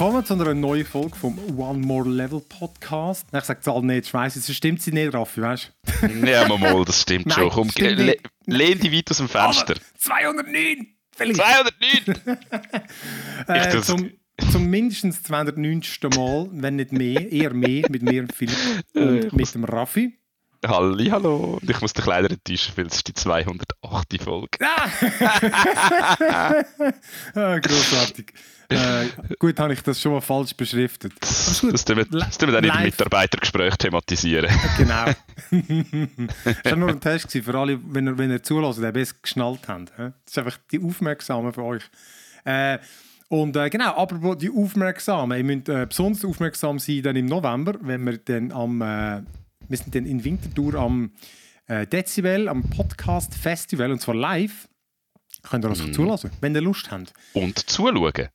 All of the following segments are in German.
willkommen zu einer neuen Folge vom One More Level Podcast. Ich sage Zahl nicht, ich weiss, es stimmt sie nicht, Raffi, weißt du? ja, mal, das stimmt Nein, schon. Komm, stimmt le lehn dich weit aus dem Fenster. Aber 209! Vielleicht. 209! äh, zum, zum mindestens 290. Mal, wenn nicht mehr, eher mehr, mit mir und Philipp und mit dem Raffi. Halli, hallo. Ich muss dich leider enttäuschen, weil es ist die 208. Folge. Ah! ah großartig. Äh, gut, habe ich das schon mal falsch beschriftet. Das tun wir, dann im Mitarbeitergespräch thematisieren. Genau. das war nur ein Test für alle, wenn ihr, wenn ihr zulässt, die es geschnallt habt. Das ist einfach die Aufmerksamen für euch. Äh, und äh, genau, aber die Aufmerksamen, ihr müsst äh, besonders aufmerksam sein dann im November, wenn wir dann am äh, wir sind dann in Winterthur am äh, Dezibel, am Podcast Festival und zwar live. Könnt ihr uns mm. zulassen, wenn ihr Lust habt. Und zuschauen.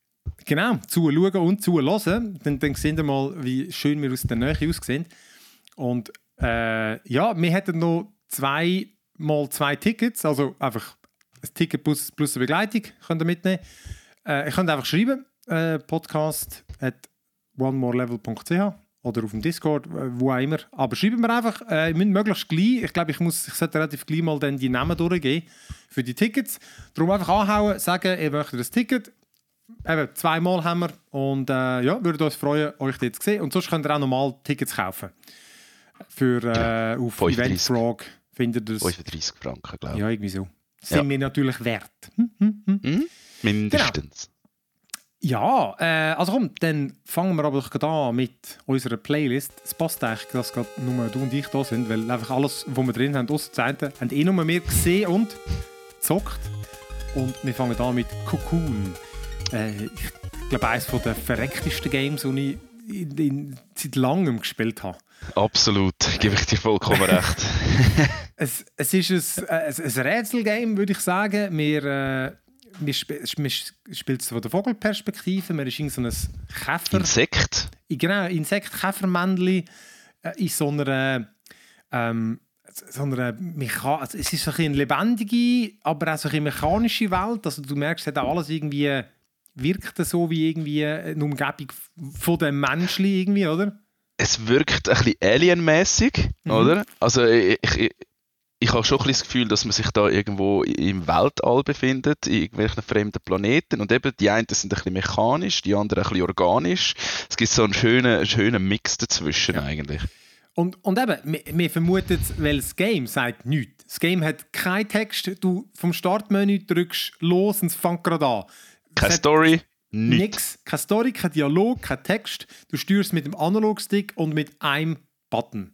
Genau, zuschauen und zulassen. Dann, dann sehen wir mal, wie schön wir aus der Nähe aussehen. Und äh, ja, wir hätten noch zwei mal zwei Tickets, also einfach ein Ticket plus, plus eine Begleitung könnt ihr mitnehmen. Äh, ihr könnt einfach schreiben, äh, podcast at onemorelevel.ch oder auf dem Discord, äh, wo auch immer. Aber schreiben wir einfach, äh, müssen möglichst gleich, ich glaube, ich, muss, ich sollte relativ gleich mal dann die Namen durchgehen für die Tickets. Darum einfach anhauen, sagen, ihr möchtet das Ticket. Eben, zweimal haben wir und äh, ja, würden uns freuen, euch dort zu sehen. Und sonst könnt ihr auch normal Tickets kaufen. Für, äh, auf Eventfrog findet ihr das. 35 Franken, glaube ich. Ja, irgendwie so. Sind ja. wir natürlich wert. Hm, hm, hm. Mindestens. Genau. Ja, äh, also komm, dann fangen wir aber doch an mit unserer Playlist. Es passt eigentlich, dass gerade nur du und ich da sind, weil einfach alles, was wir drin haben, außer Zeiten, haben eh nur mehr gesehen und gezockt. Und wir fangen an mit Cocoon. Äh, ich glaube, eines der verrecktesten Games, die ich in, in, seit langem gespielt habe. Absolut, gebe ich dir vollkommen recht. es, es ist ein, ein, ein Rätselgame, würde ich sagen. Wir... Äh, man, spielt es von der Vogelperspektive, man ist in so ein Käfer... Insekt? Genau, Insekt, Käfermännchen äh, in so einer... Ähm, so eine Mecha also es ist so eine lebendige, aber auch so eine mechanische Welt. Also du merkst, hat alles irgendwie wirkt so wie irgendwie eine Umgebung von dem Menschen irgendwie, oder? Es wirkt ein bisschen alienmäßig, mhm. oder? Also ich, ich, ich habe schon ein das Gefühl, dass man sich da irgendwo im Weltall befindet, in irgendwelchen fremden Planeten. Und eben, die einen sind ein bisschen mechanisch, die anderen ein bisschen organisch. Es gibt so einen schönen, schönen Mix dazwischen ja. eigentlich. Und, und eben, wir, wir vermuten, weil das Game sagt nichts. Das Game hat keinen Text. Du vom Startmenü drückst los und es fängt gerade an. Keine Story, nichts. Nix. Keine Story, kein Dialog, kein Text. Du steuerst mit dem Analogstick und mit einem Button.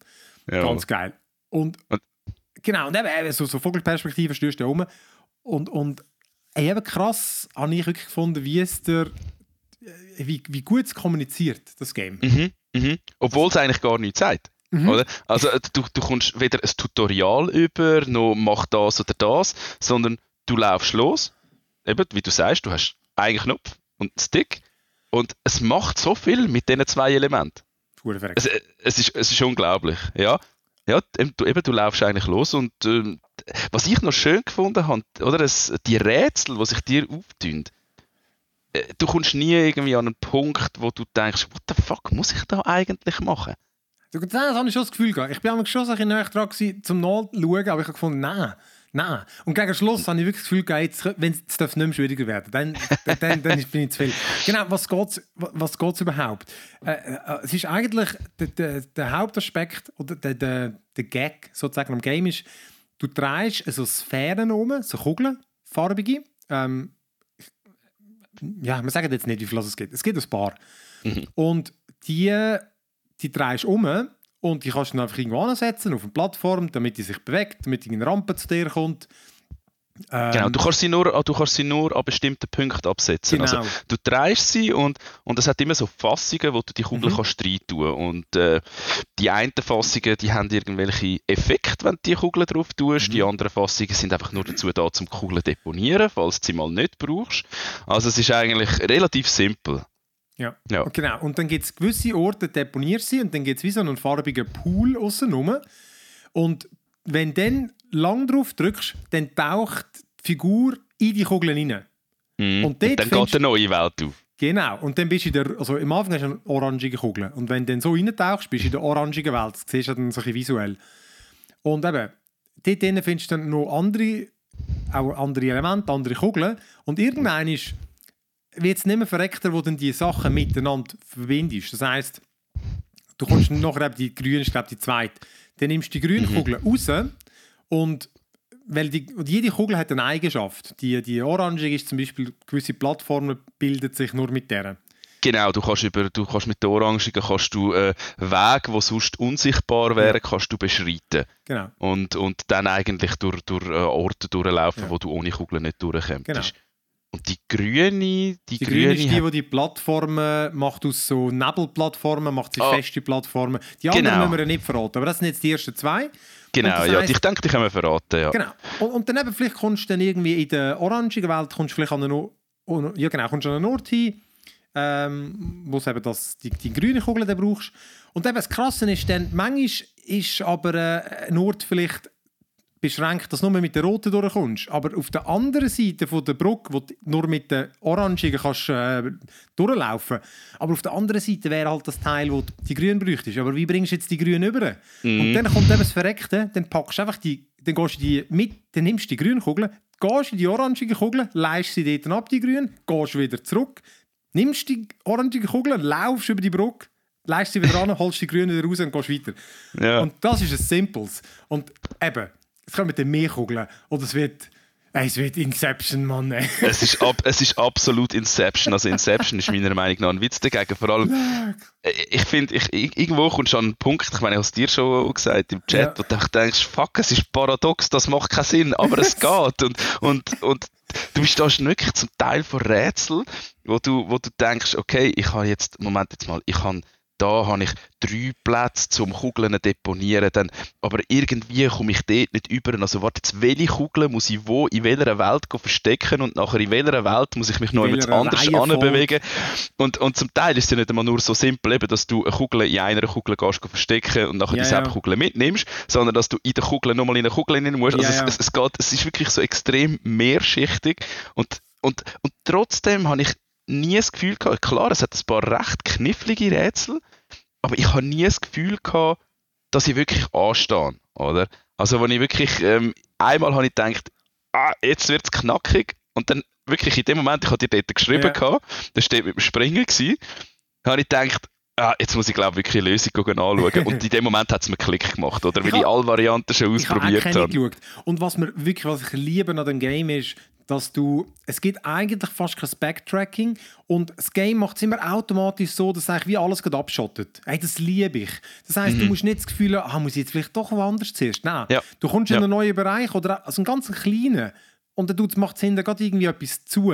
Ja. Ganz geil. Und, und Genau, und eben, so, so Vogelperspektive stößt ja um. Und, und eben krass habe ich wirklich gefunden, wie es der, äh, wie, wie gut es kommuniziert, das Game. Mhm, mhm. Obwohl es eigentlich gar nichts sagt. Mhm. Oder? Also äh, du, du kommst weder ein Tutorial über, noch mach das oder das, sondern du laufst los. Eben, wie du sagst, du hast einen Knopf und einen Stick und es macht so viel mit diesen zwei Elementen. Es, äh, es, ist, es ist unglaublich. Ja? Ja, eben, du laufst eigentlich los und äh, was ich noch schön gefunden habe, oder, das, die Rätsel, die sich dir auftun, äh, du kommst nie irgendwie an einen Punkt, wo du denkst, what the fuck muss ich da eigentlich machen? Das habe ich schon das Gefühl gehabt. Ich bin schon so ein bisschen näher dran gewesen, zum Nachschauen, aber ich habe gefunden, nein, Nein. Und gegen Schluss habe ich wirklich das Gefühl, jetzt, wenn es nicht mehr schwieriger werden dann, dann, dann bin ich zu viel. Genau, was geht es was geht's überhaupt? Äh, äh, es ist eigentlich der, der, der Hauptaspekt oder der, der, der Gag sozusagen am Game ist, du drehst so Sphären um, so Kugeln, farbige. Ähm, ja, wir sagen jetzt nicht, wie viel es gibt. Es gibt ein paar. Mhm. Und die, die drehst um und die kannst du dann einfach irgendwo ansetzen, auf eine Plattform, damit die sich bewegt, damit eine Rampe zu dir kommt. Ähm, genau, du kannst, sie nur, du kannst sie nur an bestimmten Punkten absetzen. Genau. Also, du drehst sie und, und es hat immer so Fassungen, wo du die Kugel mhm. kannst rein tun Und äh, die einen Fassungen, die haben irgendwelche Effekte, wenn du die Kugel drauf tust. Mhm. Die anderen Fassungen sind einfach nur dazu da, zum Kugeln deponieren, falls du sie mal nicht brauchst. Also es ist eigentlich relativ simpel. Ja. ja. Genau. Und dann gibt es gewisse Orte, deponierst sie und dann gibt es wie so einen farbigen Pool außenrum. Und wenn du dann lang drauf drückst, dann taucht die Figur in die Kugeln rein. Mm. Und, und, dann geht eine neue Welt auf. Genau, und dann bist du in der, also am Anfang hast du eine orangige Kugel und wenn du dann so reintauchst, bist du in der orangigen Welt, das siehst du dann so ein bisschen visuell. Und eben, dort findest du dann noch andere, auch andere Elemente, andere Kugeln und irgendwann ist, wird es nicht mehr verreckter, wo dann die Sachen miteinander verbindest. Das heisst, du kommst nachher eben die grüne, ist glaube die zweite, dann nimmst du die grüne Kugel raus und weil die, und jede Kugel hat eine Eigenschaft. Die, die orangige ist zum Beispiel, gewisse Plattformen bilden sich nur mit der. Genau, du kannst, über, du kannst mit der Orangigen kannst du äh, Wege, die sonst unsichtbar wären, kannst du beschreiten. Genau. Und, und dann eigentlich durch, durch äh, Orte durchlaufen, Ja. wo du ohne Kugeln nicht durchkommst. Genau. Und die grüne, die, Die grüne, grüne ist die, hat- die die Plattformen macht aus so Nebelplattformen, macht sie Ah. feste Plattformen. Die anderen Genau. müssen wir nicht verraten, aber das sind jetzt die ersten zwei. genau, ja, heisst- ich denke, die können wir verraten, ja. Genau. Und, und dann eben, vielleicht kommst du dann irgendwie in der orangigen Welt, kommst du vielleicht an einen, O- O- ja, genau, kommst an einen Ort hin, ähm, wo du eben das, die, die grüne Kugel dann brauchst. Und eben das Krasse ist dann, manchmal ist aber äh, ein Ort vielleicht beschränkt, dass du nur mit der roten durchkommst. Aber auf der anderen Seite von der Brücke, wo du nur mit der orangigen kannst, äh, durchlaufen Aber auf der anderen Seite wäre halt das Teil, wo die grün bräuchtest. Aber wie bringst du jetzt die grün über? Und dann kommt eben das Verreckte, dann packst du einfach die, dann gehst du die mit, dann nimmst du die grüne Kugel, gehst in die orangige Kugel, leist sie dort ab, die grün, gehst wieder zurück, nimmst die orangige Kugel, laufst über die Brücke, leist sie wieder an, holst die grüne wieder raus und gehst weiter. Ja. Und das ist ein Simples. Und eben, es kommen dann mehr Kugeln. Oder es wird, es wird Inception, Mann. Ey. Es ist, ab, es ist absolut Inception. Also Inception ist meiner Meinung nach ein Witz dagegen. Vor allem, äh, ich finde, irgendwo kommst du an einen Punkt, ich meine, ich habe es dir schon gesagt im Chat, Ja. wo du denkst, fuck, es ist paradox, das macht keinen Sinn, aber es geht. Und, und, und du stehst wirklich zum Teil vor Rätsel, wo du, wo du denkst, okay, ich habe jetzt, Moment jetzt mal, ich habe da habe ich drei Plätze zum Kugeln deponieren, dann, aber irgendwie komme ich dort nicht über. Also warte, jetzt, welche Kugeln muss ich wo, in welcher Welt verstecken und nachher in welcher Welt muss ich mich noch welcher anders anbewegen. Und, und zum Teil ist es ja nicht einmal nur so simpel, eben, dass du eine Kugel in einer Kugel gehst verstecken und nachher Ja, dieselbe ja. Kugel mitnimmst, sondern dass du in der Kugel nochmal in eine Kugel rein musst. Also Ja, ja. Es, es, es, geht, es ist wirklich so extrem mehrschichtig und, und, und trotzdem habe ich nie das Gefühl gehabt, klar, es hat ein paar recht knifflige Rätsel, aber ich habe nie das Gefühl gehabt, dass ich wirklich anstehe, oder? Also, wenn ich wirklich, ähm, einmal habe ich gedacht, ah, jetzt wird es knackig und dann wirklich in dem Moment, ich habe dir dort geschrieben, Ja. gehabt, da steht mit dem Springen gewesen, habe ich gedacht, ah, jetzt muss ich glaube wirklich eine Lösung anschauen und in dem Moment hat es mir Klick gemacht, oder? Weil Ich ich, alle Varianten schon Ich habe auch ausprobiert keine habe. geschaut. Und was mir wirklich, was ich liebe an dem Game ist, dass du, es gibt eigentlich fast kein Backtracking und das Game macht es immer automatisch so, dass eigentlich wie alles gerade abschottet. Hey, das liebe ich. Das heisst, du musst nicht das Gefühl haben, ah, muss ich jetzt vielleicht doch woanders zuerst. Nein, Mhm. Ja. du kommst in Ja. einen neuen Bereich oder also einen ganz kleinen und dann macht es hinten gerade irgendwie etwas zu.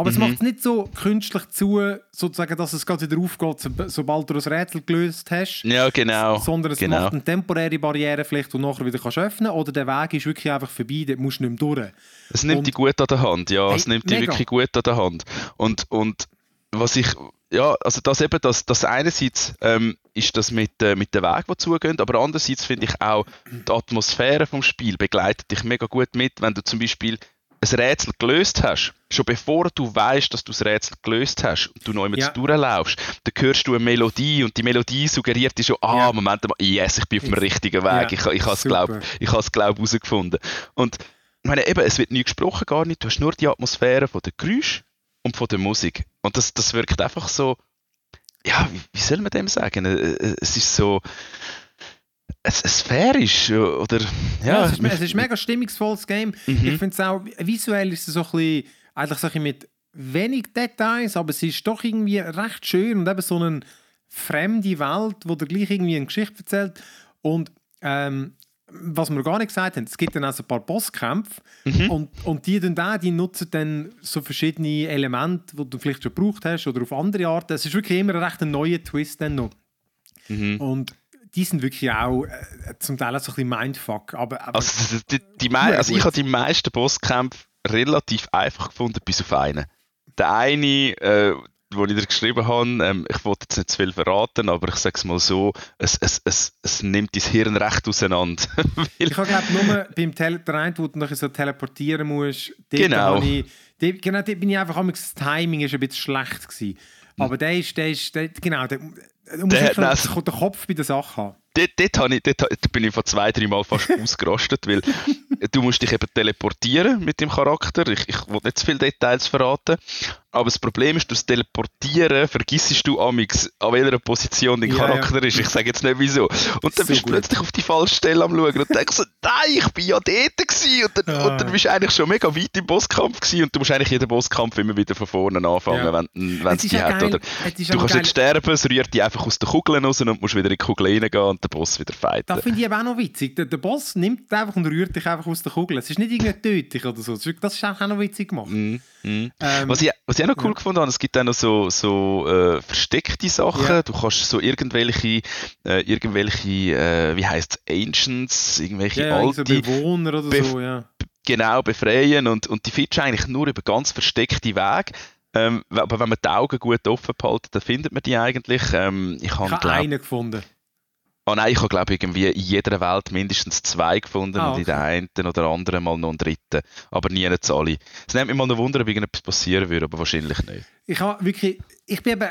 Aber es Mhm. macht es nicht so künstlich zu, sozusagen, dass es gerade wieder aufgeht, so- sobald du das Rätsel gelöst hast Ja, genau. sondern es genau. macht eine temporäre Barriere vielleicht, die du nachher wieder kannst öffnen oder der Weg ist wirklich einfach vorbei, dort musst du nicht mehr durch. Es nimmt Und- die gut an der Hand, ja, Hey, es nimmt die mega. wirklich gut an der Hand. Und, und was ich, ja, also das eben, das, das einerseits ähm, ist das mit, äh, mit dem Weg, der zugeht, aber andererseits finde ich auch, die Atmosphäre vom Spiel begleitet dich mega gut mit, wenn du zum Beispiel ein Rätsel gelöst hast, schon bevor du weißt, dass du das Rätsel gelöst hast und du noch jemand Ja. durchlaufst, dann hörst du eine Melodie und die Melodie suggeriert dir schon, ah, Ja. Moment mal, yes, ich bin auf dem richtigen Weg, Ja, ich, ich habe es, glaube ich, glaub, herausgefunden. Und ich meine, eben, es wird nie gesprochen, gar nicht. Du hast nur die Atmosphäre von der Geräusch und von der Musik. Und das, das wirkt einfach so, ja, wie, wie soll man dem sagen? Äh, äh, Es ist so, es, es sphärisch, oder, ja. Ja, es, ist, es ist ein mega stimmungsvolles Game. Mhm. Ich finde es auch, visuell ist es so ein bisschen, eigentlich so ein mit wenig Details, aber es ist doch irgendwie recht schön und eben so eine fremde Welt, wo dir gleich irgendwie eine Geschichte erzählt. Und ähm, was wir gar nicht gesagt haben, es gibt dann also ein paar Bosskämpfe Mhm. und, und die, dann da, die nutzen dann so verschiedene Elemente, die du vielleicht schon gebraucht hast oder auf andere Arten. Es ist wirklich immer ein recht ein neuer Twist dann noch. Mhm. Und die sind wirklich auch äh, zum Teil auch so ein bisschen Mindfuck. Aber, aber Also, die, die, die also ich habe die meisten Bosskämpfe relativ einfach gefunden, bis auf einen. Der eine, äh, wo ich dir geschrieben habe, ähm, ich wollte jetzt nicht zu viel verraten, aber ich sage es mal so, es, es, es, es nimmt dein Hirn recht auseinander. ich habe glaube nur beim Tele der eine, wo du noch so teleportieren musst, genau. Ich, dort, genau, dort bin ich einfach, das Timing ist ein bisschen schlecht gewesen. Aber der ist, der ist, der, genau, der, du musst der, den Kopf bei der Sache haben dort, dort, ich, dort, bin ich vor zwei, drei Mal fast ausgerastet, weil du musst dich eben teleportieren mit dem Charakter. Ich, ich will nicht zu viele Details verraten, aber das Problem ist, durch das Teleportieren vergissest du amix, an welcher Position dein Charakter ja. ist. Ich sage jetzt nicht wieso. Und dann so bist du plötzlich auf die falsche Stelle am Schauen und denkst so, nein, ich bin ja dort gewesen. Und dann, ah. und dann bist du eigentlich schon mega weit im Bosskampf gewesen und du musst eigentlich jeden Bosskampf immer wieder von vorne anfangen, ja. wenn, wenn es die hat. Oder, du kannst geil. nicht sterben, es rührt dich einfach aus den Kugeln raus und musst wieder in die Kugel reingehen und Boss wieder fighten. Das finde ich aber auch noch witzig. Der, der, Boss nimmt einfach und rührt dich einfach aus der Kugel. Es ist nicht irgendwie tödlich oder so. Das ist auch noch witzig gemacht. Mm, mm. Ähm, was, ich, was ich auch noch cool ja. gefunden habe, es gibt auch noch so, so äh, versteckte Sachen. Ja. Du kannst so irgendwelche, äh, irgendwelche äh, wie heißt es, Ancients, irgendwelche ja, alte... Bewohner oder Be so, ja. Genau, befreien und, und die findest du eigentlich nur über ganz versteckte Wege. Ähm, aber wenn man die Augen gut offen behält, dann findet man die eigentlich. Ähm, ich habe hab einen gefunden. Oh nein, ich habe glaube irgendwie in jeder Welt mindestens zwei gefunden ah, okay. und in der einen oder anderen mal noch einen dritten. Aber nie nicht alle. Es nimmt mich mal noch Wunder, ob irgendetwas passieren würde, aber wahrscheinlich nicht. Ich habe wirklich, ich bin eben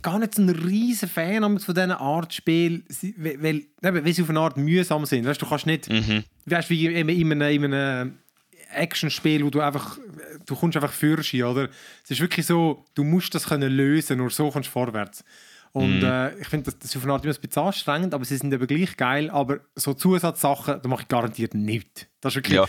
gar nicht so ein riesen Fan von diesen Art Spiel, weil, weil, sie auf eine Art mühsam sind. Weißt, du kannst nicht, mhm. weißt, wie in einem, in einem Action-Spiel, wo du einfach, du kommst einfach fürst, oder? Es ist wirklich so, du musst das können lösen, nur so kommst du vorwärts. Und mm. äh, ich finde, das, das ist auf eine Art immer ein bisschen anstrengend, aber sie sind eben gleich geil. Aber so Zusatzsachen, da mache ich garantiert nichts. Das ist wirklich... Ja.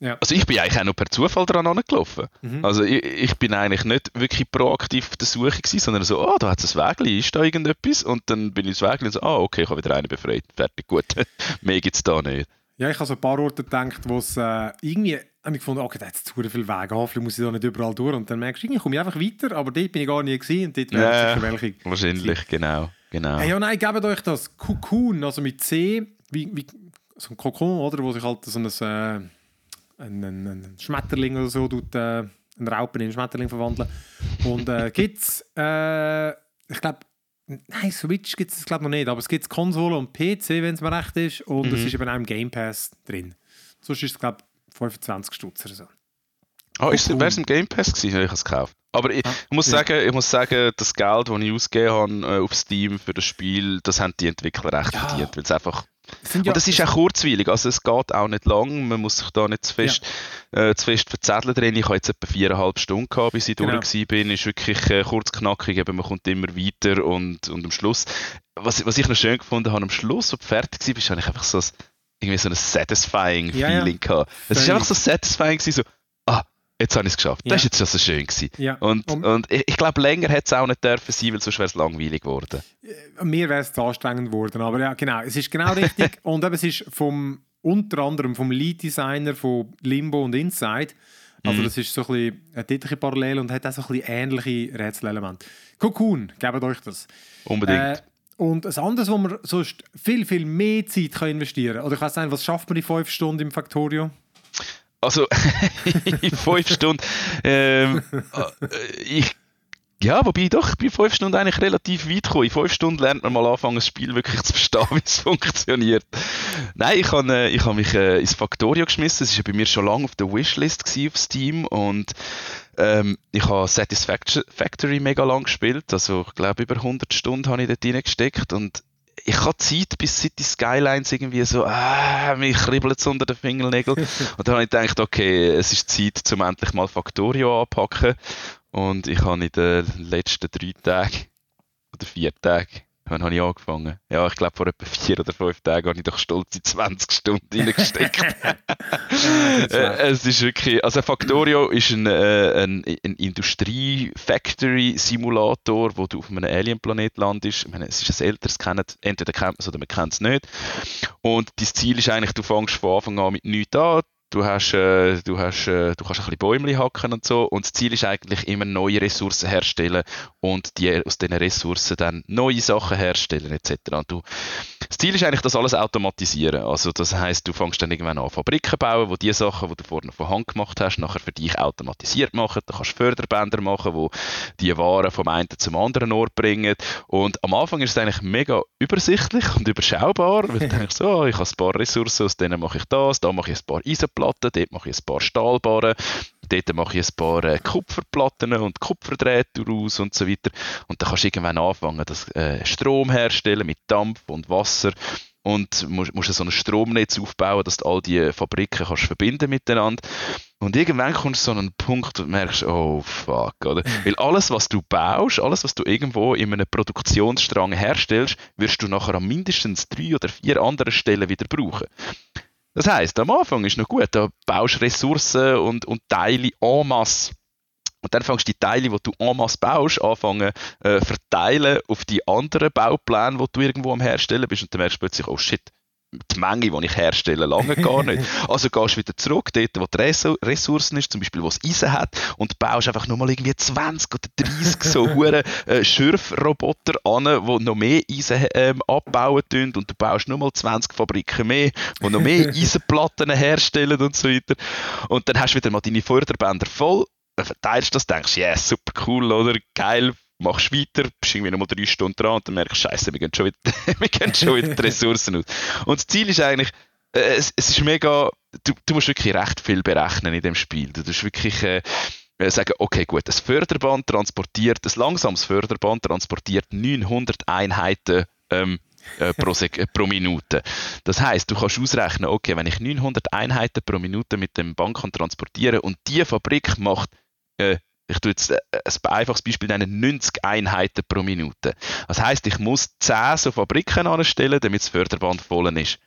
Ja. Also ich bin eigentlich auch nur per Zufall daran angelaufen. Mhm. Also ich, ich, bin eigentlich nicht wirklich proaktiv auf der Suche gewesen, sondern so, ah, oh, da hat es ein Wägli, ist da irgendetwas? Und dann bin ich ins Wägli und so, ah, okay, ich habe wieder einen befreit, fertig, gut. Mehr gibt es da nicht. Ja, ich habe so ein paar Orte gedacht, wo es äh, irgendwie habe ich gefunden, okay, da hat es zu viel Wege, hoffentlich muss ich da nicht überall durch. Und dann merkst du, ich komme einfach weiter, aber dort bin ich gar nicht gesehen und dort wäre ja, welche. Wahrscheinlich, genau. genau. Hey, ja, nein, gebt euch das Cocoon, also mit C, wie, wie so ein Kokon, oder, wo sich halt so ein, äh, ein, ein, ein Schmetterling oder so tut, äh, ein Raupen in einen Schmetterling verwandeln. Und äh, gibt es, äh, ich glaube, Nein, Switch gibt es glaube noch nicht, aber es gibt Konsole und PC, wenn es mir recht ist. Und mhm. es ist eben auch im Game Pass drin. Sonst ist es, glaube 25 Stutz oder so. Ah, oh, wäre es im Game Pass gewesen, habe ich es gekauft. Aber ich, ah, muss ja. sagen, ich muss sagen, das Geld, das ich ausgegeben habe äh, auf Steam für das Spiel, das haben die Entwickler recht ja. verdient, weil es einfach das und das ist auch kurzweilig, also es geht auch nicht lang, man muss sich da nicht zu fest, ja. äh, zu fest verzetteln drin. Ich habe jetzt etwa viereinhalb Stunden gehabt, bis ich genau. durch bin. ist wirklich äh, kurz knackig, eben, man kommt immer weiter und, und am Schluss, was, was ich noch schön gefunden habe, am Schluss, wo du fertig war, habe ich einfach so ein irgendwie so ein satisfying ja, Feeling ja. gehabt. Es ist einfach so satisfying gewesen, so, ah, jetzt habe ich es geschafft. Ja. Das ist jetzt schon so schön gewesen. Ja. Und, um, und ich, ich glaube, länger hätte es auch nicht dürfen sein, weil sonst wäre es langweilig geworden. Äh, mir wäre es anstrengend geworden, aber ja, genau, es ist genau richtig. und eben, es ist vom, unter anderem vom Lead-Designer von Limbo und Inside, also mhm. das ist so ein bisschen eine tätliche Parallele und hat auch so ein bisschen ähnliche Rätselelemente. Cocoon, gebt euch das. Unbedingt. Äh, und ein anderes, wo man sonst viel, viel mehr Zeit kann investieren kann. Oder ich weiß nicht, was schafft man in fünf Stunden im Factorio? Also, in fünf Stunden. Ähm, äh, ich, ja, wobei doch, bei fünf Stunden eigentlich relativ weit gekommen. In fünf Stunden lernt man mal anfangen, das Spiel wirklich zu verstehen, wie es funktioniert. Nein, ich habe äh, hab mich äh, ins Factorio geschmissen. Es war bei mir schon lange auf der Wishlist auf Steam und ähm, ich habe Satisfactory mega lang gespielt, also ich glaube über 100 Stunden habe ich dort reingesteckt und ich habe Zeit bis City Skylines irgendwie so, ah, mich kribbelt es unter den Fingernägeln. und dann habe ich gedacht, okay, es ist Zeit, zum endlich mal Factorio anpacken. Und ich habe in den letzten drei Tagen oder vier Tagen Wann habe ich angefangen? Ja, ich glaube, vor etwa vier oder fünf Tagen habe ich doch stolze 20 Stunden reingesteckt. Äh, es ist wirklich, also Factorio ist ein, äh, ein, ein Industrie-Factory-Simulator, wo du auf einem Alien-Planet landest. Ich meine, es ist ein älteres, kennt, entweder kennt man es oder man kennt es nicht. Und das Ziel ist eigentlich, du fängst von Anfang an mit nichts an, du hast, äh, du hast, äh, du kannst ein bisschen Bäume hacken und so. Und das Ziel ist eigentlich immer neue Ressourcen herstellen und die, aus diesen Ressourcen dann neue Sachen herstellen etc. Und du, Das Ziel ist eigentlich, das alles automatisieren. Also das heißt, du fängst dann irgendwann an Fabriken bauen, wo die Sachen, die du vorne von Hand gemacht hast, nachher für dich automatisiert machen. Da kannst du Förderbänder machen, wo die Waren vom einen zum anderen Ort bringen. Und am Anfang ist es eigentlich mega übersichtlich und überschaubar, weil du denkst, so, ich habe ein paar Ressourcen, aus denen mache ich das, da mache ich ein paar Eisenplatten, dort mache ich ein paar Stahlbarren, dort mache ich ein paar äh, Kupferplatten und Kupferdrähte raus und so weiter. Und dann kannst du irgendwann anfangen, das äh, Strom herstellen mit Dampf und Wasser und musst, musst so ein Stromnetz aufbauen, dass du all die Fabriken kannst verbinden miteinander. Und irgendwann kommst du so an einen Punkt und merkst, oh fuck, oder? Mhm. Weil alles, was du baust, alles, was du irgendwo in einem Produktionsstrang herstellst, wirst du nachher an mindestens drei oder vier anderen Stellen wieder brauchen. Das heißt, am Anfang ist noch gut, da baust Ressourcen und, und Teile en masse. Und dann fängst du die Teile, die du en masse baust, anfangen äh, verteilen auf die anderen Baupläne, die du irgendwo am Herstellen bist. Und dann merkst du plötzlich, oh shit, die Menge, die ich herstelle, lange gar nicht. Also gehst du wieder zurück, dort, wo die Ressourcen ist, zum Beispiel, wo es Eisen hat, und baust einfach nur mal irgendwie 20 oder 30 so hure äh, Schürfroboter an, die noch mehr Eisen ähm, abbauen tun, und du baust nur mal 20 Fabriken mehr, die noch mehr Eisenplatten herstellen und so weiter. Und dann hast du wieder mal deine Förderbänder voll, verteilst das, denkst, ja, yes, super cool, oder? Geil, machst weiter, bist irgendwie nochmal drei Stunden dran und dann merkst du, Scheiße, wir gehen schon wieder, wir gehen schon wieder die Ressourcen aus. Und das Ziel ist eigentlich, äh, es, es ist mega, du, du musst wirklich recht viel berechnen in dem Spiel. Du musst wirklich äh, äh, sagen, okay, gut, das Förderband transportiert, das langsames Förderband transportiert 900 Einheiten ähm, äh, pro, pro, Minute. Das heißt, du kannst ausrechnen, okay, wenn ich 900 Einheiten pro Minute mit dem Band kann transportieren und die Fabrik macht äh, ich tue jetzt äh, ein einfaches Beispiel nennen, 90 Einheiten pro Minute. Das heißt, ich muss 10 so Fabriken anstellen, damit das Förderband voll ist.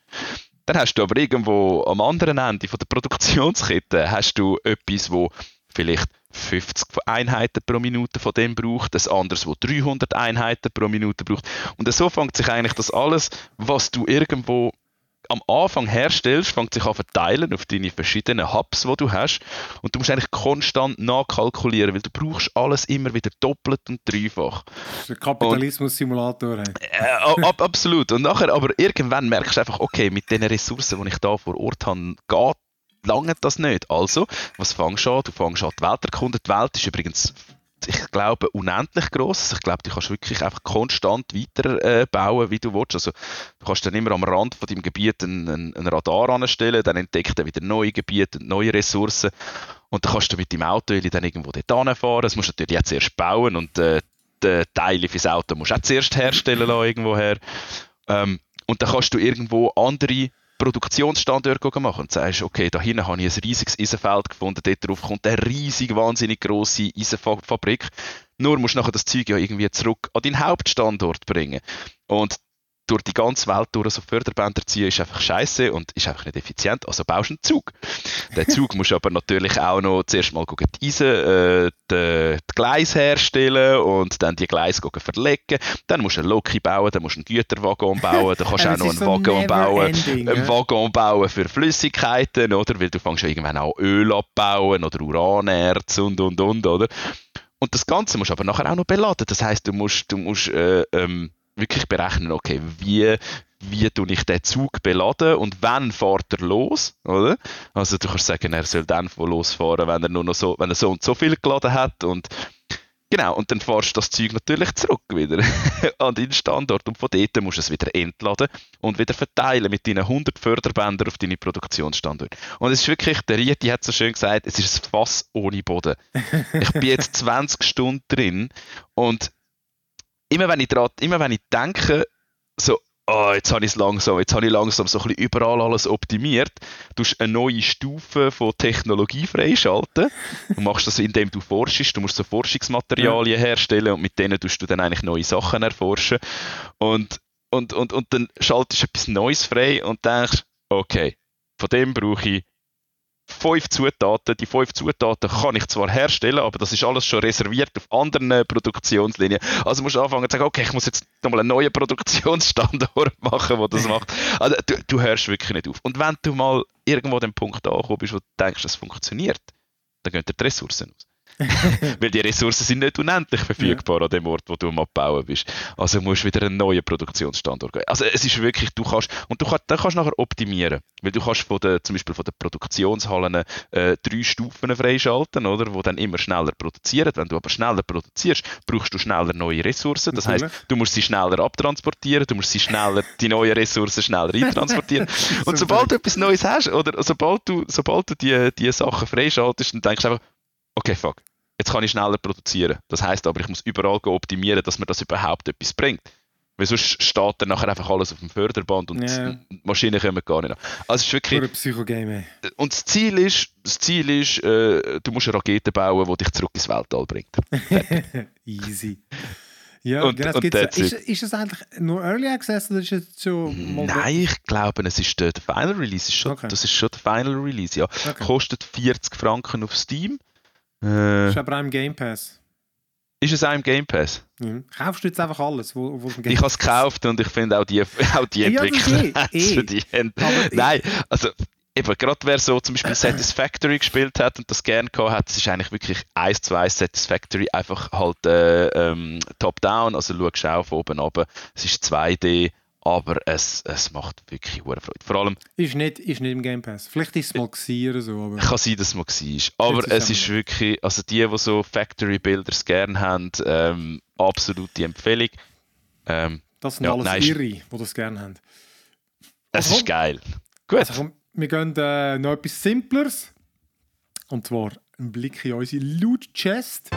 Dann hast du aber irgendwo am anderen Ende von der Produktionskette hast du etwas, wo vielleicht 50 Einheiten pro Minute von dem braucht, das anderes, wo 300 Einheiten pro Minute braucht. Und so fängt sich eigentlich das alles, was du irgendwo am Anfang herstellst, fängt sich an verteilen auf deine verschiedenen Hubs, die du hast. Und du musst eigentlich konstant nachkalkulieren, weil du brauchst alles immer wieder doppelt und dreifach. Das ist ein Kapitalismus-Simulator. Äh, ab, absolut. Und nachher, aber irgendwann merkst du einfach, okay, mit den Ressourcen, die ich da vor Ort habe, geht lange das nicht. Also, was fängst du an? Du fängst an die Welt erkunden. Die Welt ist übrigens ich glaube, unendlich groß. Ich glaube, du kannst wirklich einfach konstant weiter äh, wie du willst. Also, du kannst dann immer am Rand von deinem Gebiet einen, einen Radar anstellen, dann entdeckt er wieder neue Gebiete und neue Ressourcen. Und dann kannst du mit dem Auto dann irgendwo dort fahren. Das musst du natürlich jetzt erst bauen und äh, die Teile fürs Auto musst du auch zuerst herstellen lassen, irgendwoher. Ähm, und dann kannst du irgendwo andere Produktionsstandort machen und sagst, okay, da hinten habe ich ein riesiges Eisenfeld gefunden, dort drauf kommt eine riesig, wahnsinnig grosse Eisenfabrik. Nur musst du nachher das Zeug ja irgendwie zurück an deinen Hauptstandort bringen. Und durch die ganze Welt durch so Förderbänder ziehen, ist einfach scheiße und ist einfach nicht effizient. Also baust du einen Zug. Den Zug musst du aber natürlich auch noch zuerst mal die Eisen, äh, die, die Gleise herstellen und dann die Gleise verlegen. Dann musst du einen Loki bauen, dann musst du einen Güterwaggon bauen, dann kannst du auch noch einen so Waggon bauen, ending, einen Waggon bauen für Flüssigkeiten, oder? Weil du fängst ja irgendwann auch Öl abbauen oder Uranerz und, und, und, oder? Und das Ganze musst du aber nachher auch noch beladen. Das heißt, du musst, du musst äh, ähm, wirklich berechnen, okay, wie, wie tue ich den Zug beladen und wann fährt er los, oder? Also du kannst sagen, er soll dann losfahren, wenn er nur noch so, wenn er so und so viel geladen hat und Genau, und dann fährst du das Zeug natürlich zurück wieder an deinen Standort und von dort musst du es wieder entladen und wieder verteilen mit deinen 100 Förderbändern auf deine Produktionsstandort. Und es ist wirklich, der Rieti hat so schön gesagt, es ist ein Fass ohne Boden. Ich bin jetzt 20 Stunden drin und immer wenn ich dran, immer wenn ich denke, so, oh, jetzt habe ich es langsam, jetzt habe ich langsam so ein bisschen überall alles optimiert, du eine neue Stufe von Technologie freischalten. Du machst das, indem du forschst, du musst so Forschungsmaterialien herstellen und mit denen tust du dann eigentlich neue Sachen erforschen. Und, und, und, und dann schaltest du etwas Neues frei und denkst, okay, von dem brauche ich fünf Zutaten. Die fünf Zutaten kann ich zwar herstellen, aber das ist alles schon reserviert auf anderen Produktionslinien. Also musst du anfangen zu sagen, okay, ich muss jetzt nochmal einen neuen Produktionsstandort machen, der das macht. Also du, du hörst wirklich nicht auf. Und wenn du mal irgendwo an dem Punkt angekommen bist, wo du denkst, das funktioniert, dann gehen dir die Ressourcen aus. Weil die Ressourcen sind nicht unendlich verfügbar ja. an dem Ort, wo du am Abbauen bist. Also musst du wieder einen neuen Produktionsstandort gehen. Also es ist wirklich, du kannst, und du kannst, dann kannst du nachher optimieren. Weil du kannst von der, zum Beispiel von den Produktionshallen äh, drei Stufen freischalten, oder? Wo dann immer schneller produzieren. Wenn du aber schneller produzierst, brauchst du schneller neue Ressourcen. Das heißt, du musst sie schneller abtransportieren, du musst sie schneller, die neuen Ressourcen schneller eintransportieren. und sobald du etwas Neues hast, oder sobald du, sobald du die, die Sachen freischaltest, dann denkst du einfach, okay, fuck, jetzt kann ich schneller produzieren. Das heißt aber, ich muss überall optimieren, dass mir das überhaupt etwas bringt. Weil sonst steht dann nachher einfach alles auf dem Förderband und Ja. die Maschinen kommen gar nicht an. Also es ist wirklich, Psychogame. und das Ziel ist, das Ziel ist äh, du musst eine Rakete bauen, die dich zurück ins Weltall bringt. Easy. Ja, Und- genau, das und that's ist, ist das eigentlich nur Early Access oder ist es schon mal Nein, ich glaube, es ist der, der Final Release. Ist schon, Okay. Das ist schon der Final Release, ja. Okay. Kostet 40 Franken auf Steam. Das Äh, ist aber auch im Game Pass. ist es auch im Game Pass? Mhm. Kaufst du jetzt einfach alles, wo, wo Ich habe es gekauft und ich finde auch die, auch die Ja, das Entwickler, eh, eh. die haben, nein, also eben, gerade wer so zum Beispiel Satisfactory gespielt hat und das gerne gehabt hat, es ist eigentlich wirklich 1 zu 1 Satisfactory, einfach halt äh, ähm, top-down, also schaust auch von oben runter, es ist 2D, aber es, es macht wirklich hure Freude. Vor allem, Ist nicht, ist nicht im Game Pass. Vielleicht ist es mal oder so, aber kann sein, dass es mal war, aber es ist wirklich, also die, die so Factory-Builders gerne haben, ähm, absolute Empfehlung. Ähm, das sind Ja, alles nein, Irre, die das gerne haben. es Also, ist geil. Gut. Also komm, wir gehen äh, noch etwas Simpleres. Und zwar ein Blick in unsere Loot Chest.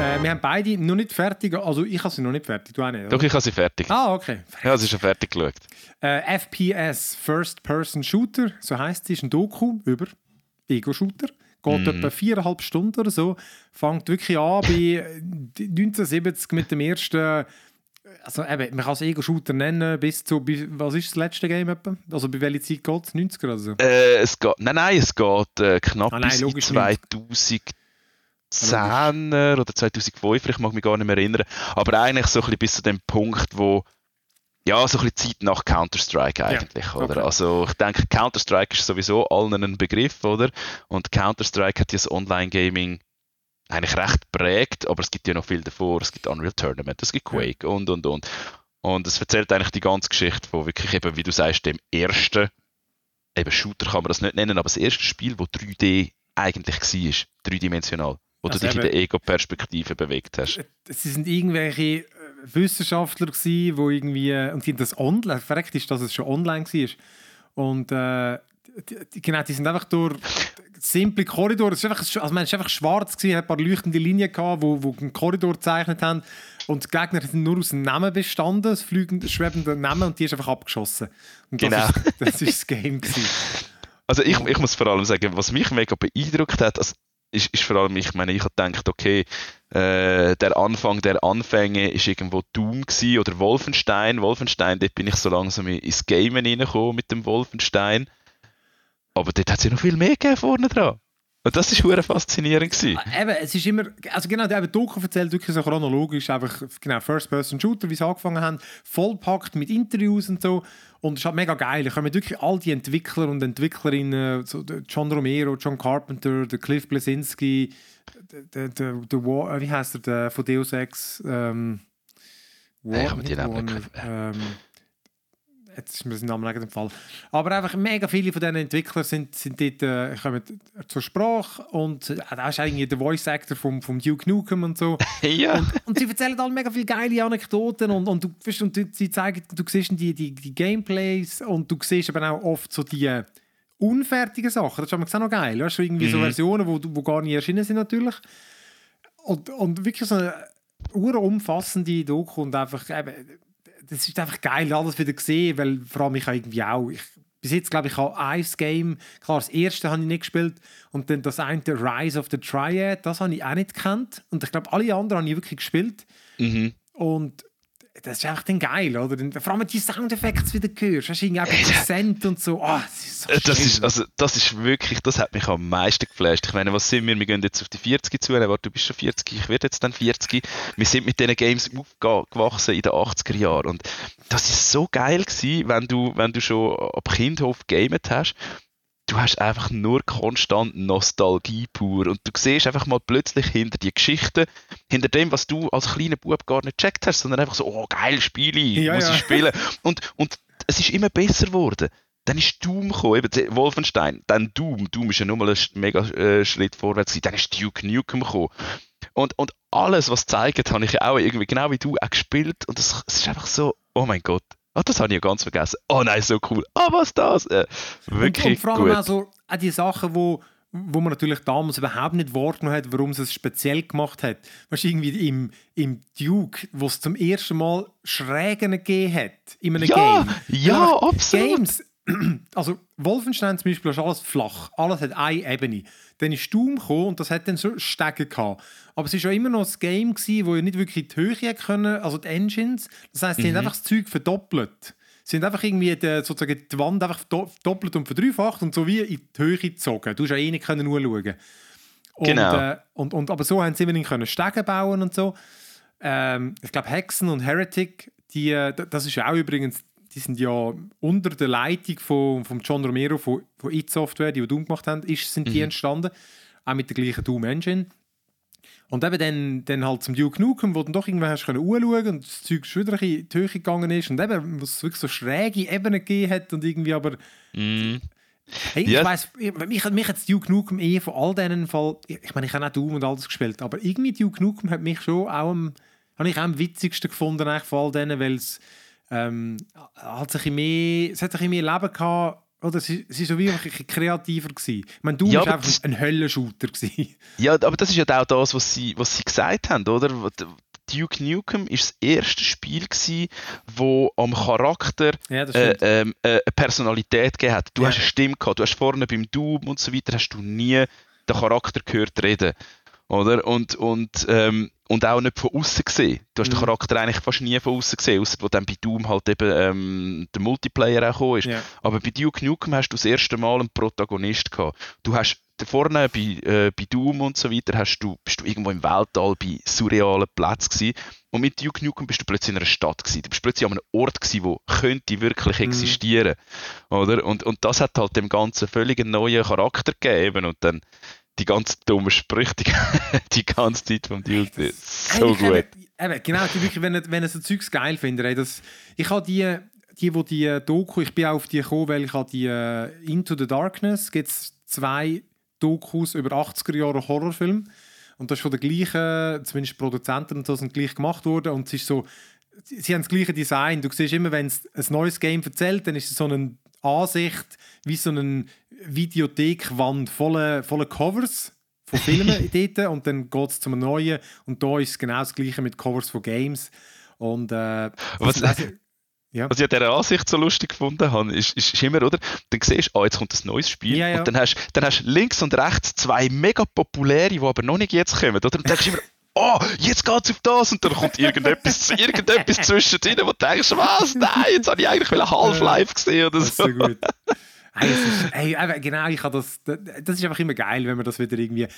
Äh, wir haben beide noch nicht fertig, also ich habe sie noch nicht fertig, du auch nicht, oder? Doch, ich habe sie fertig. Ah, okay. Ja, es ist schon fertig geschaut. Äh, FPS, First Person Shooter, so heisst es, ist ein Doku über Ego-Shooter. Geht Mhm. etwa viereinhalb Stunden oder so. Fängt wirklich an bei äh, 1970 mit dem ersten. Also eben, man kann es Ego-Shooter nennen, bis zu. Bis, was ist das letzte Game etwa? Also bei welcher Zeit geht es? 90er oder so? Äh, es geht, nein, nein, es geht äh, knapp Ah, nein, bis in logisch nicht. 2010er oder 2005, ich mag mich gar nicht mehr erinnern. Aber eigentlich so ein bisschen bis zu dem Punkt, wo ja, so ein bisschen Zeit nach Counter-Strike eigentlich, oder? okay. Also ich denke, Counter-Strike ist sowieso allen ein Begriff, oder? Und Counter-Strike hat ja das Online-Gaming eigentlich recht prägt, aber es gibt ja noch viel davor. Es gibt Unreal Tournament, es gibt Quake und, und, und. Und es erzählt eigentlich die ganze Geschichte von wirklich eben, wie du sagst, dem ersten, eben Shooter kann man das nicht nennen, aber das erste Spiel, wo 3D eigentlich war, dreidimensional, wo Also du dich in eben- der Ego-Perspektive bewegt hast. Sie sind irgendwelche äh, Wissenschaftler gewesen, wo irgendwie äh, und die das online. Verreckt ist, dass es schon online war. Und äh, die, genau, die sind einfach durch simple Korridore. Es ist einfach, also man ist einfach schwarz gewesen, hat ein paar leuchtende Linien gehabt, wo, wo einen Korridor gezeichnet haben. Und die Gegner sind nur aus dem Namen bestanden, das fliegende, schwebende Namen, und die ist einfach abgeschossen. Und das Genau. ist das, ist das Game gewesen. Also ich, ich muss vor allem sagen, was mich mega beeindruckt hat, also ist, ist vor allem, ich meine, ich habe gedacht, okay, äh, der Anfang der Anfänge ist irgendwo Doom gewesen oder Wolfenstein. Wolfenstein, dort bin ich so langsam ins Gamen reingekommen mit dem Wolfenstein. Aber dort hat es ja noch viel mehr gegeben vorne dran. Und das ist hure faszinierend gewesen. Eben, es ist immer, also genau, der Doku erzählt wirklich so chronologisch, einfach genau First-Person-Shooter, wie sie angefangen haben, vollpackt mit Interviews und so. Und es ist halt mega geil. Da kommen wirklich all die Entwickler und Entwicklerinnen, so John Romero, John Carpenter, der Cliff Blesinski, der, der, der, wie heißt er, der von Deus Ex, ähm, Nein, ich hab mir die Namen ähm, Jetzt ist mir sein Name nicht entfallen. Aber einfach mega viele von diesen Entwicklern sind, sind dort, äh, kommen zur Sprache. Und äh, da ist eigentlich der Voice Actor vom, vom Duke Nukem und so. ja. Und sie erzählen alle mega viele geile Anekdoten und, und, du, weißt, und sie zeigen, du siehst die, die, die Gameplays und du siehst aber auch oft so die äh, unfertigen Sachen. Das ist aber auch noch geil. Weißt, du, irgendwie so Mhm. Versionen, wo, du- wo gar nicht erschienen sind natürlich. Und, und wirklich so eine urumfassende Doku und einfach eben, das ist einfach geil, alles wieder gesehen, weil vor allem ich habe irgendwie auch, ich, bis jetzt glaube ich, habe ein Game, klar, das erste habe ich nicht gespielt und dann das eine, Rise of the Triad, das habe ich auch nicht gekannt und ich glaube, alle anderen habe ich wirklich gespielt Mhm. und das ist einfach dann geil, oder? Vor allem, wenn du die Soundeffekte wieder hörst, hast du irgendwie auch Prozent und so, ah, das ist so Äh, Das ist, also, das ist wirklich, das hat mich am meisten geflasht. Ich meine, was sind wir? Wir gehen jetzt auf die 40 zu. Warte, du bist schon 40, ich werde jetzt dann 40. Wir sind mit diesen Games aufgewachsen in den 80er Jahren. Und das ist so geil gewesen, wenn du, wenn du schon ab Kindhof gamet hast. Du hast einfach nur konstant Nostalgie pur und du siehst einfach mal plötzlich hinter die Geschichte, hinter dem, was du als kleiner Bub gar nicht checkt hast, sondern einfach so, oh geil, Spiele, ja, muss ja. ich spielen. Und, und es ist immer besser geworden. Dann ist Doom gekommen, eben Wolfenstein, dann Doom. Doom ist ja nochmal ein mega äh, Schritt vorwärts gewesen. Dann ist Duke Nukem gekommen. Und, und alles, was zeigt, habe ich ja auch irgendwie, genau wie du, auch gespielt. Und es ist einfach so, oh mein Gott, Oh, das habe ich ja ganz vergessen. Oh nein, so cool. Ah, was das? Äh, wirklich und, und vor allem gut. auch, so, auch die Sachen, wo, wo man natürlich damals überhaupt nicht wahrgenommen hat, warum es es speziell gemacht hat. Weißt du, irgendwie im, im Duke, wo es zum ersten Mal Schrägen gegeben hat in einem ja, Game. Ja, absolut. Games, also Wolfenstein zum Beispiel ist alles flach, alles hat eine Ebene. Dann ist Doom gekommen und das hat dann so Stege gehabt. Aber es war ja immer noch ein Game, gewesen, wo ja nicht wirklich die Höhe können, also die Engines. Das heisst, sie mhm. haben einfach das Zeug verdoppelt. Sie haben einfach irgendwie die, sozusagen die Wand einfach doppelt und verdreifacht und so wie in die Höhe gezogen. Du hast ja eh nicht können schauen. Und, genau. Äh, und, und, aber so haben sie immerhin können Stege bauen und so. Ähm, ich glaube, Hexen und Heretic, die, äh, das ist ja auch übrigens die sind ja unter der Leitung von, von John Romero von, von It Software, die, die Doom gemacht haben, ist, sind die mhm. entstanden. Auch mit der gleichen Doom Engine. Und eben dann, dann halt zum Duke Nukem, wo du doch irgendwann hast können anschauen und das Zeug schon wieder in die Höhe gegangen ist und eben, wo es wirklich so schräge Ebenen gegeben hat und irgendwie aber... Mm. Hey, ich yes. weiss, mich, mich hat Duke Nukem eh von all denen Fall... Ich meine, ich habe auch Doom und alles gespielt, aber irgendwie Duke Nukem hat mich schon auch am... Habe ich auch am witzigsten gefunden eigentlich von all denen, weil es ähm, hat sich mehr, es hat sich mehr Leben gehabt, oder sie, sie so wie ein kreativer gewesen. Ich meine, du ja, warst einfach ein Höllenshooter gewesen. Ja, aber das ist ja auch das, was sie, was sie gesagt haben, oder? Duke Nukem ist das erste Spiel gewesen, wo am Charakter ja, äh, äh, eine Personalität gegeben hat. Du ja. hast eine Stimme gehabt, du hast vorne beim Doom und so weiter hast du nie den Charakter gehört reden, oder? Und und ähm, und auch nicht von außen gesehen. Du hast mhm. den Charakter eigentlich fast nie von außen gesehen, außer wo dann bei Doom halt eben ähm, der Multiplayer auch ist. Ja. Aber bei Duke Nukem hast du das erste Mal einen Protagonist gehabt. Du hast vorne bei, äh, bei Doom und so weiter hast du, bist du irgendwo im Weltall bei surrealen Plätzen gewesen. Und mit Duke Nukem bist du plötzlich in einer Stadt gewesen. Du bist plötzlich an einem Ort gewesen, wo könnte wirklich mhm. existieren, mhm. oder? Und, und das hat halt dem Ganzen völlig einen neuen Charakter gegeben und dann die ganze dumme Sprüche die, die ganze Zeit vom Duke. So gut. Eben, eben, genau, die wirklich, wenn, wenn ihr so Zeugs geil findet, ey, das, ich habe die, die, wo die Doku, ich bin auch auf die gekommen, weil ich habe die uh, Into the Darkness, gibt es zwei Dokus über 80er Jahre Horrorfilm und das ist von der gleichen, zumindest Produzenten und so sind gleich gemacht worden und es ist so, sie haben das gleiche Design. Du siehst immer, wenn es ein neues Game erzählt, dann ist es so eine Ansicht wie so eine Videothekwand voller, voller Covers von Filmen dort und dann geht es zum neuen und da ist es genau das gleiche mit Covers von Games und äh, was, also, ja. was ich an dieser Ansicht so lustig gefunden habe, ist, ist, ist immer, oder? Dann siehst du, ah, jetzt kommt ein neues Spiel ja, ja. und dann hast du dann hast links und rechts zwei mega populäre, die aber noch nicht jetzt kommen, oder? Und dann denkst du immer, oh, jetzt geht's auf das und dann kommt irgendetwas, irgendetwas zwischendrin, wo du denkst, was, nein, jetzt habe ich eigentlich Half-Life gesehen oder so. Das ist so gut. Hey, ist, hey, genau, ich das, das ist einfach immer geil, wenn man das wieder irgendwie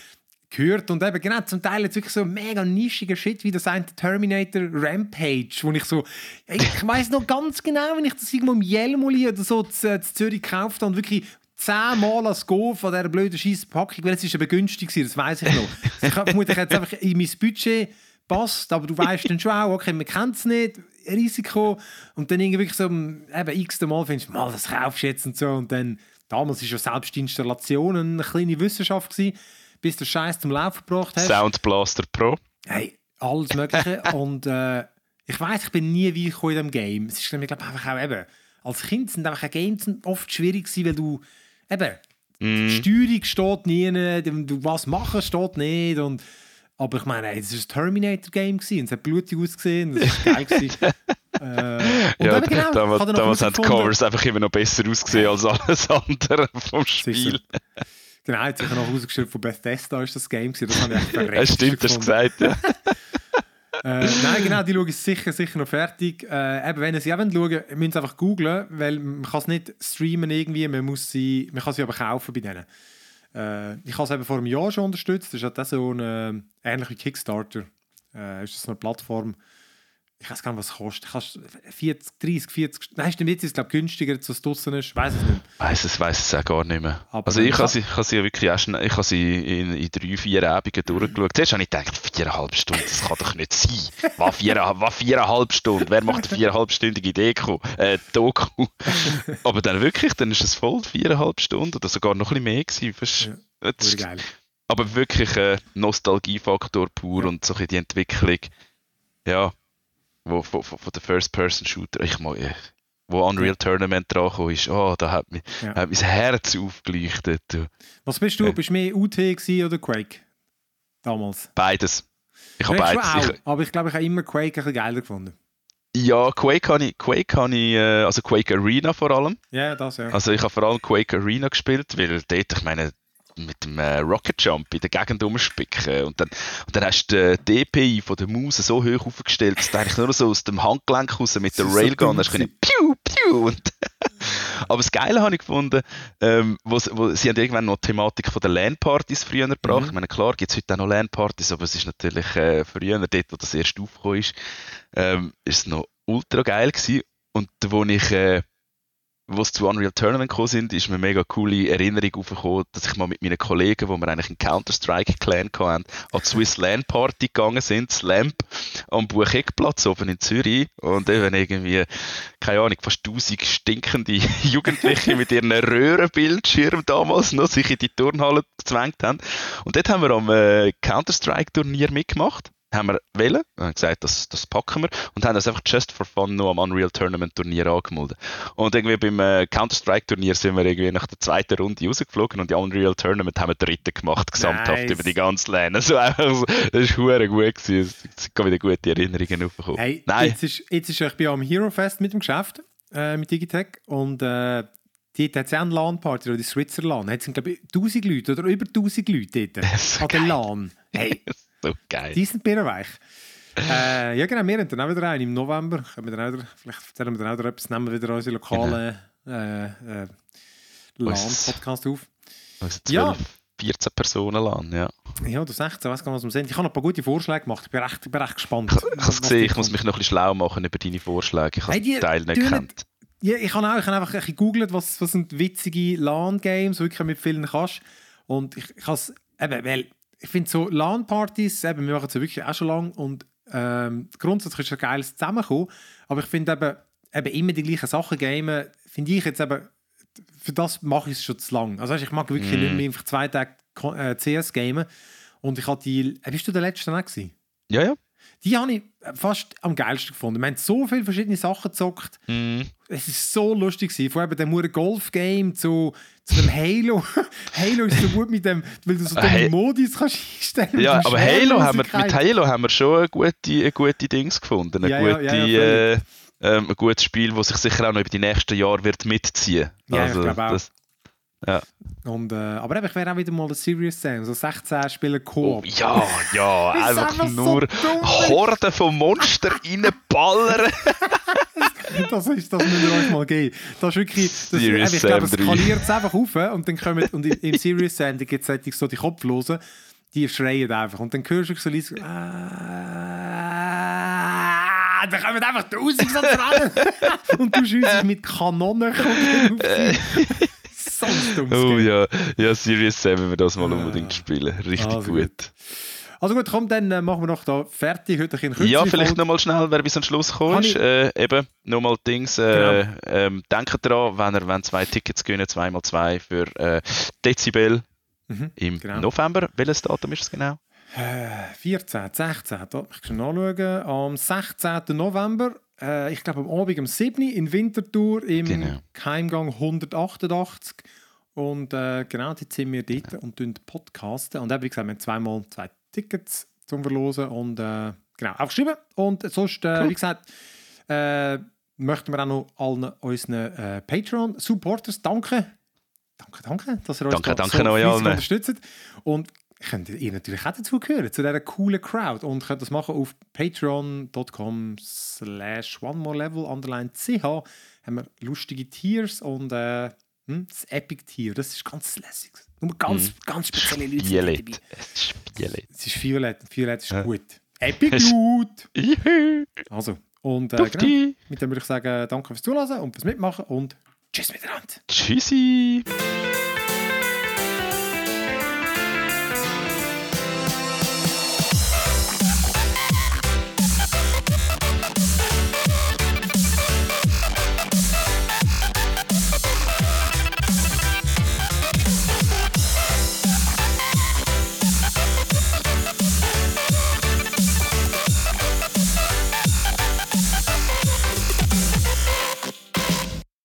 gehört und eben genau zum Teil jetzt wirklich so mega nischiger Shit wie das eine Terminator Rampage, wo ich so ich weiß noch ganz genau, wenn ich das irgendwo im Jelmoli oder so zu, zu Zürich gekauft habe und wirklich zehnmal als Go von dieser blöden Scheisspackung, weil es ist ja begünstigt das weiß ich noch. ich habe vermutlich jetzt einfach in mein Budget passt, aber du weißt dann schon auch, okay, man kennt es nicht, Risiko und dann irgendwie so eben x Mal findest du, mal, das kaufst du jetzt und so und dann, damals war ja selbst die Installation eine kleine Wissenschaft gewesen, bis du Scheiß zum Laufen gebracht hast. Sound Blaster Pro. Hey, alles mögliche und äh, ich weiß, ich bin nie wie in diesem Game. Es ist glaube einfach auch eben, als Kind sind einfach Games oft schwierig gewesen, weil du eben, mm. die Steuerung steht nie, du was machen steht nicht und aber ich meine, es war ein Terminator-Game und es hat blutig ausgesehen, es war geil. äh, ja, genau, damals, damals haben die Covers einfach immer noch besser ausgesehen als alles andere vom Spiel. genau, jetzt habe ich noch rausgeschrieben, von Bethesda ist das Game Das habe ich echt verreckt. Ja, stimmt, hast du gesagt, ja. äh, nein, genau, die schauen es sicher, sicher noch fertig. Äh, eben, wenn ihr sie auch schauen wollt, müsst ihr einfach googlen, weil man kann es nicht streamen irgendwie, man, muss sie, man kann sie aber kaufen bei denen. Äh, ich habe es eben vor einem Jahr schon unterstützt. Das ist halt so eine, ähnlich wie Kickstarter. Äh, ist das eine Plattform, ich weiß gar nicht, was es kostet. Kannst 40, 30, 40, nein, stimmt, jetzt ist es glaube günstiger, als es draußen ist. Weiß es nicht. Weiß es, weiß es auch gar nicht mehr. Aber also ich habe sie, ich habe sie ja wirklich erst, ich habe sie in, in drei, vier Abenden durchgeschaut. Zuerst habe ich gedacht, viereinhalb Stunden, das kann doch nicht sein. Was, vier, was viereinhalb Stunden? Wer macht eine viereinhalbstündige Deko, äh, Doku? Aber dann wirklich, dann ist es voll viereinhalb Stunden oder sogar noch ein bisschen mehr gewesen. Weißt du? Das- geil. aber wirklich ein Nostalgiefaktor pur und so die Entwicklung, ja, wo, von, von der First-Person-Shooter, ich mag, äh, wo Unreal Tournament dran ist, oh, da hat, mich, Ja. hat mein Herz aufgeleuchtet. Was bist du? Ja. Bist du mehr UT oder Quake? Damals. Beides. Ich habe beides. schon Ich, auch, aber ich glaube, ich habe immer Quake ein bisschen geiler gefunden. ja, Quake habe ich, Quake habe ich, äh, also Quake Arena vor allem. Ja, das ja. Also ich habe vor allem Quake Arena gespielt, weil dort, ich meine, mit dem äh, Rocket Jump in der Gegend rumspicken und dann, und dann hast du die DPI von der Maus so hoch aufgestellt, dass du eigentlich nur so aus dem Handgelenk raus mit der Railgun hast können piu, piu und aber das Geile habe ich gefunden, ähm, wo, sie- wo, sie haben irgendwann noch die Thematik von der LAN-Partys früher gebracht. Mhm. Ich meine, klar gibt es heute auch noch LAN-Partys, aber es ist natürlich äh, früher, dort, wo das erst aufgekommen ist, ähm, ist es noch ultra geil gewesen. Und wo ich, äh, wo es zu Unreal Tournament gekommen sind, ist mir mega coole Erinnerung aufgekommen, dass ich mal mit meinen Kollegen, wo wir eigentlich einen Counter-Strike-Clan hatten, an die Swiss LAN Party gegangen sind, Slamp, am Bucheckplatz oben in Zürich. Und eben irgendwie, keine Ahnung, fast 1000 stinkende Jugendliche mit ihren Röhrenbildschirmen damals noch sich in die Turnhalle gezwängt haben. Und dort haben wir am äh, Counter-Strike-Turnier mitgemacht. Haben wir wählen, haben gesagt, das, das packen wir und haben das einfach just for fun noch am Unreal Tournament Turnier angemeldet. Und irgendwie beim äh, Counter-Strike-Turnier sind wir irgendwie nach der zweiten Runde rausgeflogen und die Unreal Tournament haben wir dritte gemacht, gesamthaft Nice. über die ganze Lane. Also einfach so, das war hure gut gewesen. Es sind wieder gute Erinnerungen aufgekommen. Hey, Nein, Jetzt, ist, jetzt ist ich bin am Hero Fest mit dem Geschäft, äh, mit Digitech und äh, dort hat es auch eine LAN-Party, oder die Switzer LAN. Da sind, glaube ich, 1000 Leute oder über 1000 Leute dort an der LAN. Hey, so geil. die sind birrenweich. äh, ja genau, wir haben dann auch wieder einen im November. Können wir dann wieder, vielleicht erzählen wir dann auch wieder etwas, nehmen wir wieder unsere lokalen äh, äh, LAN-Podcast auf. Also Ja. 12, 14 Personen lang, ja. Ja, du 16, weiß gar nicht, was wir sind. Ich habe noch ein paar gute Vorschläge gemacht. Ich bin recht, ich bin recht gespannt. Ich, ich habe es gesehen, ich muss mich noch ein bisschen schlau machen über deine Vorschläge. Ich habe Hey, die Teil nicht gekannt. Ja, ich habe auch ich habe einfach ein bisschen gegoogelt, was, was sind witzige LAN-Games, wirklich mit vielen kannst. Und ich, ich habe es, eben, weil ich finde so LAN-Partys, eben, wir machen es ja wirklich auch schon lange und ähm, grundsätzlich ist es ein geiles Zusammenkommen, aber ich finde eben, eben immer die gleichen Sachen gamen, finde ich jetzt eben, für das mache ich es schon zu lang. Also ich mag wirklich Mm. nicht mehr einfach zwei Tage äh, CS gamen und ich hatte die, äh, bist du der Letzte auch gewesen? Ja, ja. Die habe ich fast am geilsten gefunden. Wir haben so viele verschiedene Sachen gezockt. Mhm. Es ist so lustig gewesen. Von eben dem Mure Golf Game zu, zu dem Halo. Halo ist so gut mit dem, weil du so Äh, dumme Hey- Modis kannst einstellen. Ja, aber Halo haben wir, mit. Halo haben wir schon gute, gute Dings gefunden. Eine Ja, gute, ja, ja, äh, ähm, ein gutes Spiel, das sich sicher auch noch über die nächsten Jahre wird mitziehen. Ja, ich also, glaube auch. das, ja. Und, äh, aber eben, ich wäre auch wieder mal ein Serious Sam. So 16 Spieler Oh, Koop. ja, ja, Ist einfach, so nur dumm. Horden von Monster reinballern. Das, ist, das müsst ihr euch mal geben. Das ist wirklich. Das, eben, ich glaube, es Sam 3. skaliert es einfach auf und dann kommen. Und im- Serious Sam gibt es so die Kopflosen, die schreien einfach. Und dann hörst du so leise. Ah, dann kommen einfach tausend so dran. und du schießt mit Kanonen. So dummes Oh ja, ja, Serious 7 wir das mal unbedingt spielen. Richtig Also gut. gut. Also gut, komm, dann äh, machen wir noch da fertig. Heute ein Ja, vielleicht nochmal schnell, wer bis zum Schluss ich- Äh, eben, nochmal Dings. Äh, Genau. ähm, denkt dran, wenn ihr wenn zwei Tickets gewinnen, zweimal zwei für äh, Dezibel Mhm, im genau. November. Welches Datum ist es genau? Äh, 14, 16, da ich schon nachschauen. Am 16. November, äh, ich glaube am Abend um 7 Uhr in Winterthur im Genau. Keimgang 188. Und äh, genau, dort sind wir dort und tun podcasten. Und eben, wie gesagt, wir haben zweimal zwei Tickets zum Verlosen. Und äh, genau, aufgeschrieben. Und sonst, äh, Cool. wie gesagt, äh, möchten wir auch noch allen unseren äh, Patreon-Supporters danken. Danke, danke, dass ihr uns Danke, da danke so euch unterstützt. Und könnt ihr natürlich auch dazugehören, zu dieser coolen Crowd. Und könnt das machen auf patreon.com slash one more level underline ch. Haben wir lustige Tiers und äh, hm, das Epic Tier, das ist ganz lässig. Nur ganz, ganz spezielle Leute sind dabei. Violett. Es ist Violett. Es ist Ja. gut. Epic gut! Juhu. Also, Und äh, genau, mit dem würde ich sagen, danke fürs Zuhören und fürs Mitmachen und tschüss miteinander. Tschüssi.